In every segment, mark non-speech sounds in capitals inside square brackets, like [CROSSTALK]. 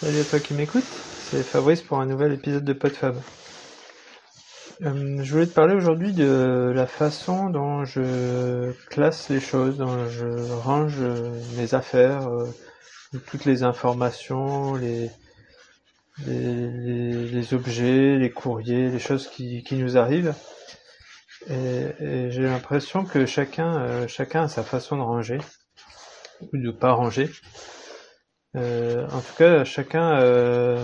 Salut à toi qui m'écoute, c'est Fabrice pour un nouvel épisode de PodFab. Euh, je voulais te parler aujourd'hui de la façon dont je classe les choses, dont je range mes affaires, euh, toutes les informations, les, les, objets, les courriers, les choses qui, nous arrivent. Et, j'ai l'impression que chacun, euh, chacun a sa façon de ranger ou de pas ranger. Euh, en tout cas, chacun. Euh,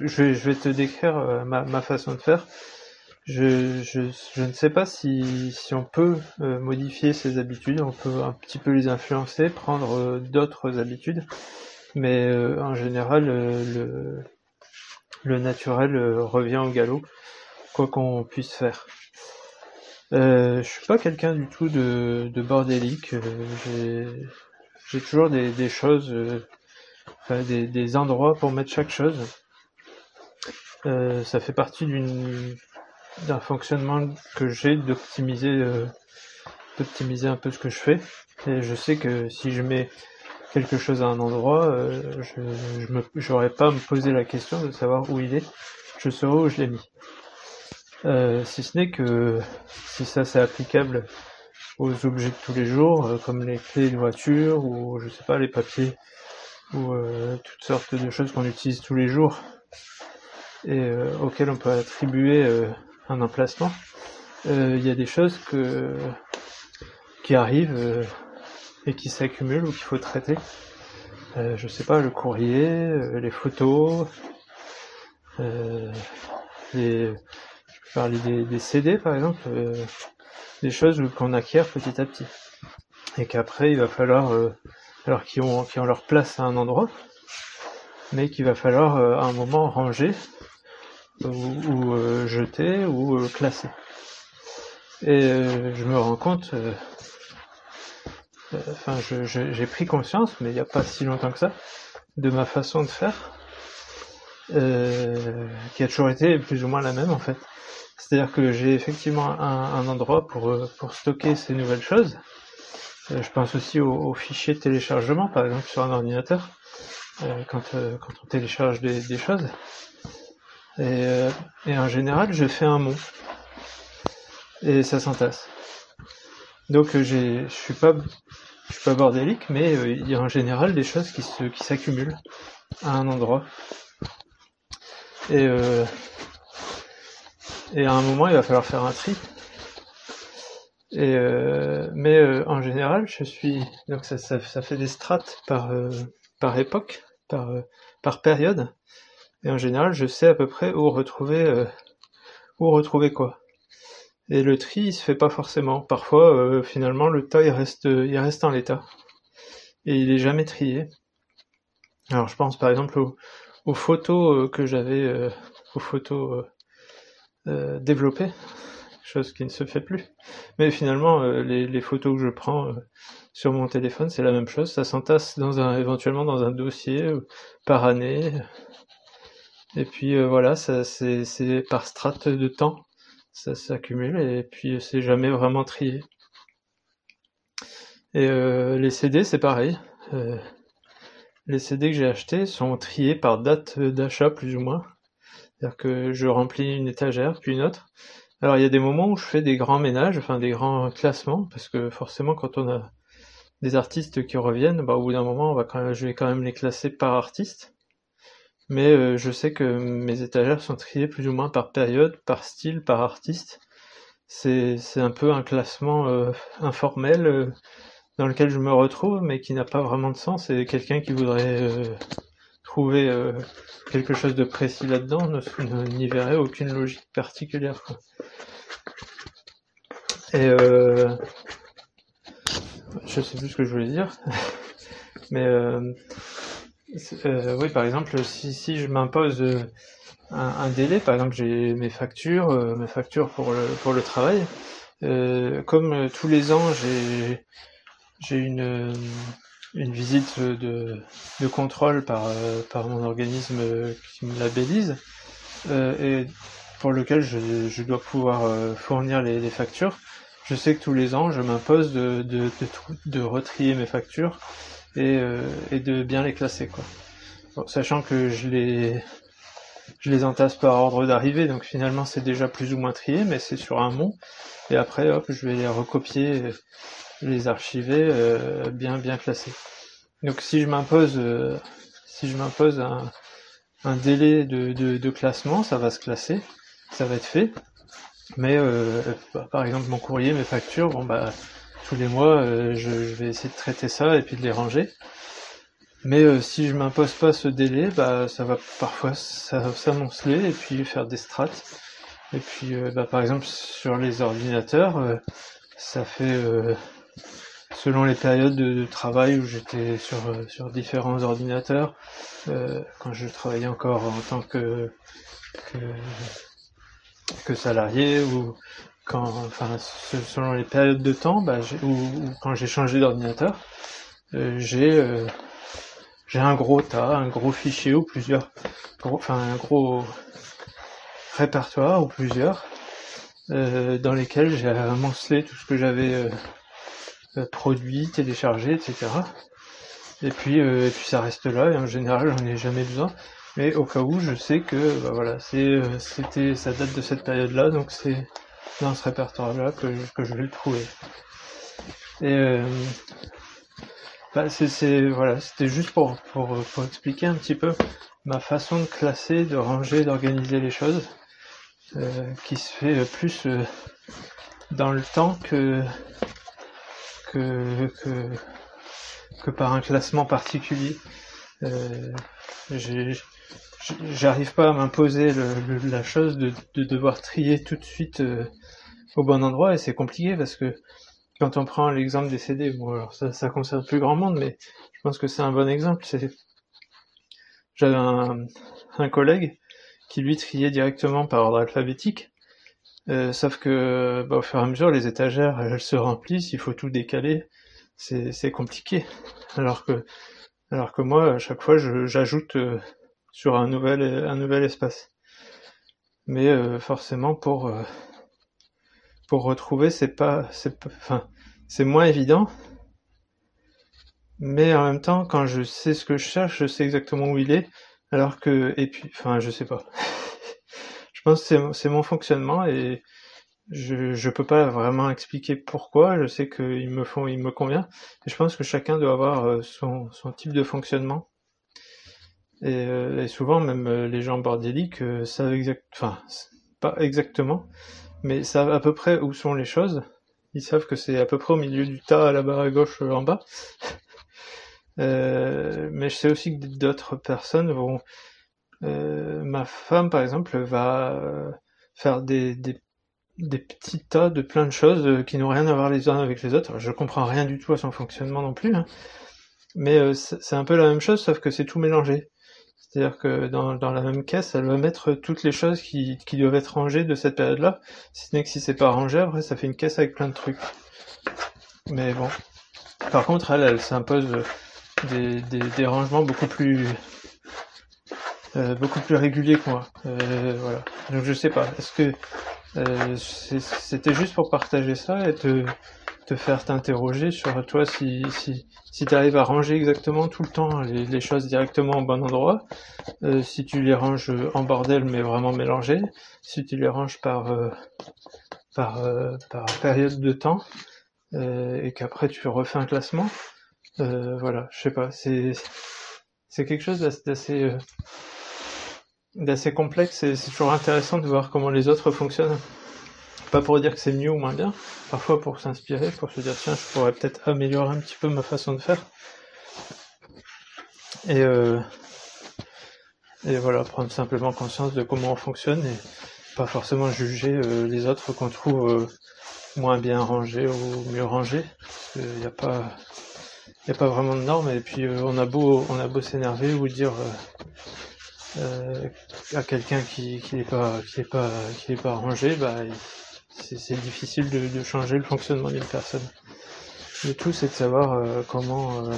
je, vais, te décrire euh, ma, façon de faire. Je, ne sais pas si, on peut modifier ses habitudes, on peut un petit peu les influencer, prendre d'autres habitudes, mais en général, le, naturel revient au galop, quoi qu'on puisse faire. Je suis pas quelqu'un du tout de, de bordélique. J'ai toujours des, des choses, euh, des, des, endroits pour mettre chaque chose. Euh, ça fait partie d'une d'un fonctionnement que j'ai d'optimiser euh, d'optimiser un peu ce que je fais. Et je sais que si je mets quelque chose à un endroit, euh, je je me j'aurais pas à me poser la question de savoir où il est. Je saurais où je l'ai mis. Euh, si ce n'est que si ça c'est applicable aux objets de tous les jours, euh, comme les clés de voiture ou je sais pas les papiers ou euh, toutes sortes de choses qu'on utilise tous les jours et euh, auxquelles on peut attribuer un emplacement. Il y a des choses que qui arrivent et qui s'accumulent ou qu'il faut traiter. je sais pas le courrier, les photos, les je peux parler des, des CD par exemple des choses qu'on acquiert petit à petit. Et qu'après, il va falloir, euh, alors qui ont, qui ont leur place à un endroit, mais qu'il va falloir euh, à un moment ranger, ou, euh, jeter, ou classer. Et je me rends compte, enfin, j'ai pris conscience, mais il n'y a pas si longtemps que ça, de ma façon de faire, qui a toujours été plus ou moins la même en fait. C'est-à-dire que j'ai effectivement un, endroit pour, euh, pour stocker ces nouvelles choses. Euh, je pense aussi aux, fichiers de téléchargement, par exemple sur un ordinateur, euh, quand, quand on télécharge des, choses. Et, et, en général, je fais un mot. Et ça s'entasse. Donc je suis pas, je suis pas bordélique, mais il y a en général des choses qui se, qui s'accumulent à un endroit. Et et à un moment, il va falloir faire un tri. Et euh, mais euh, en général, je suis donc ça, ça, ça fait des strates par euh, par époque, par par période. Et en général, je sais à peu près où retrouver où retrouver quoi. Et le tri, il se fait pas forcément. Parfois, finalement, le tas il reste il reste en l'état et il est jamais trié. Alors, je pense par exemple aux, aux photos que j'avais, aux photos euh, chose qui ne se fait plus. Mais finalement, euh, les, photos que je prends euh, sur mon téléphone, c'est la même chose. Ça s'entasse dans un, éventuellement dans un dossier par année. Et puis voilà, ça c'est par strate de temps, ça s'accumule et puis c'est jamais vraiment trié. Et les CD, c'est pareil. les CD que j'ai achetés sont triés par date d'achat plus ou moins. C'est-à-dire que je remplis une étagère, puis une autre. Alors il y a des moments où je fais des grands ménages, enfin des grands classements, parce que forcément quand on a des artistes qui reviennent, bah, au bout d'un moment on va quand même, je vais quand même les classer par artiste. Mais euh, je sais que mes étagères sont triées plus ou moins par période, par style, par artiste. C'est, un peu un classement euh, informel euh, dans lequel je me retrouve, mais qui n'a pas vraiment de sens. C'est quelqu'un qui voudrait trouver euh, quelque chose de précis là-dedans n'y verrait aucune logique particulière. Et euh, je sais plus ce que je voulais dire, [LAUGHS] mais euh, euh, oui, par exemple, si, si je m'impose un, délai, par exemple, j'ai mes factures, mes factures pour le pour le travail, comme tous les ans, j'ai j'ai une une visite de, de contrôle par, euh, par mon organisme qui me labellise euh, et pour lequel je, je dois pouvoir euh, fournir les, les, factures. Je sais que tous les ans, je m'impose de, de, de, retrier mes factures et, et de bien les classer quoi. sachant que je les je les entasse par ordre d'arrivée, donc finalement c'est déjà plus ou moins trié, mais c'est sur un mont. Et après, hop, je vais les recopier, les archiver bien bien classés. Donc si je m'impose si je m'impose un, un délai de, de, classement, ça va se classer, ça va être fait. Mais euh, bah, par exemple mon courrier, mes factures, bon bah tous les mois euh, je, vais essayer de traiter ça et puis de les ranger. Mais euh, si je m'impose pas ce délai, bah ça va parfois s'amonceler et puis faire des strates. Et puis bah, par exemple sur les ordinateurs, ça fait selon les périodes de, travail où j'étais sur, sur différents ordinateurs, quand je travaillais encore en tant que, salarié ou quand, enfin, selon les périodes de temps, bah, ou, quand j'ai changé d'ordinateur, euh, j'ai euh, un gros tas, un gros fichier ou plusieurs, enfin un gros répertoire ou plusieurs, euh, dans lesquels j'ai amoncelé tout ce que j'avais produit, téléchargé, etc. Et puis, et puis ça reste là, et en général j'en ai jamais besoin. Mais au cas où, je sais que bah voilà, euh, c'était ça date de cette période-là, donc c'est dans ce répertoire-là que, que je vais le trouver. Et euh, bah c'est voilà, c'était juste pour, expliquer un petit peu ma façon de classer, de ranger, d'organiser les choses, euh, qui se fait plus euh, dans le temps que que, par un classement particulier. Euh, j'arrive pas à m'imposer la chose de, devoir trier tout de suite euh, au bon endroit et c'est compliqué parce que quand on prend l'exemple des CD, bon alors ça, concerne plus grand monde, mais je pense que c'est un bon exemple. J'avais un, collègue qui lui triait directement par ordre alphabétique, euh, sauf que bah, au fur et à mesure les étagères elles se remplissent, il faut tout décaler, c'est compliqué. Alors que alors que moi à chaque fois j'ajoute euh, sur un nouvel, un nouvel espace. Mais euh, forcément pour euh, pour retrouver c'est pas c'est enfin c'est moins évident. Mais en même temps quand je sais ce que je cherche, je sais exactement où il est. Alors que et puis enfin je sais pas. C'est mon fonctionnement et je, je peux pas vraiment expliquer pourquoi, je sais qu'il me font, il me convient, et je pense que chacun doit avoir euh, son, type de fonctionnement. Euh, et, souvent, même euh, les gens bordéliques euh, savent exact, enfin, pas exactement, mais savent à peu près où sont les choses. Ils savent que c'est à peu près au milieu du tas, barre à gauche, en bas. [LAUGHS] mais je sais aussi que d'autres personnes vont. Ma femme, par exemple, va faire des, des, des, petits tas de plein de choses qui n'ont rien à voir les uns avec les autres. je comprends rien du tout à son fonctionnement non plus, hein. mais c'est un peu la même chose, sauf que c'est tout mélangé. C'est-à-dire que dans, dans, la même caisse, elle va mettre toutes les choses qui, qui doivent être rangées de cette période-là. Si ce n'est que si c'est pas rangé, après ça fait une caisse avec plein de trucs. Mais bon. Par contre, elle, elle s'impose des, des, des, rangements beaucoup plus euh, beaucoup plus réguliers que moi. Euh, voilà. Donc je sais pas. Est-ce que euh, c'était juste pour partager ça et te te faire t'interroger sur toi si, si, si tu arrives à ranger exactement tout le temps les, choses directement au bon endroit, euh, si tu les ranges en bordel mais vraiment mélangés, si tu les ranges par, euh, par, par période de temps, et qu'après tu refais un classement, voilà, je sais pas, c'est, c'est quelque chose d'assez, d'assez complexe et c'est toujours intéressant de voir comment les autres fonctionnent. Pas pour dire que c'est mieux ou moins bien, parfois pour s'inspirer, pour se dire tiens, je pourrais peut-être améliorer un petit peu ma façon de faire. Et, euh, et voilà, prendre simplement conscience de comment on fonctionne et pas forcément juger euh, les autres qu'on trouve euh, moins bien rangés ou mieux rangés. Il n'y a pas il a pas vraiment de normes et puis on a beau on a beau s'énerver ou dire à quelqu'un qui n'est pas qui est pas qui est pas rangé bah c'est difficile de, changer le fonctionnement d'une personne. Le tout, c'est de savoir euh, comment, euh,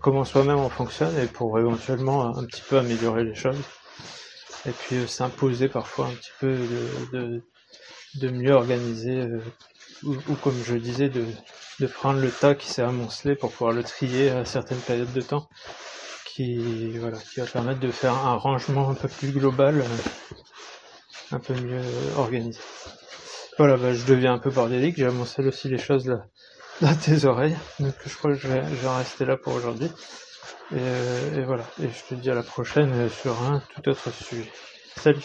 comment soi-même on fonctionne et pour éventuellement un petit peu améliorer les choses. Et puis euh, s'imposer parfois un petit peu de, de, mieux organiser ou, comme je disais, de, de prendre le tas qui s'est amoncelé pour pouvoir le trier à certaines périodes de temps, qui, va permettre de faire un rangement un peu plus global, euh, un peu mieux organisé. Voilà, bah, je deviens un peu bordélique, j'amoncelle aussi les choses dans tes oreilles, donc je crois que je vais, je rester là pour aujourd'hui. Euh, et voilà, et je te dis à la prochaine sur un tout autre sujet. Salut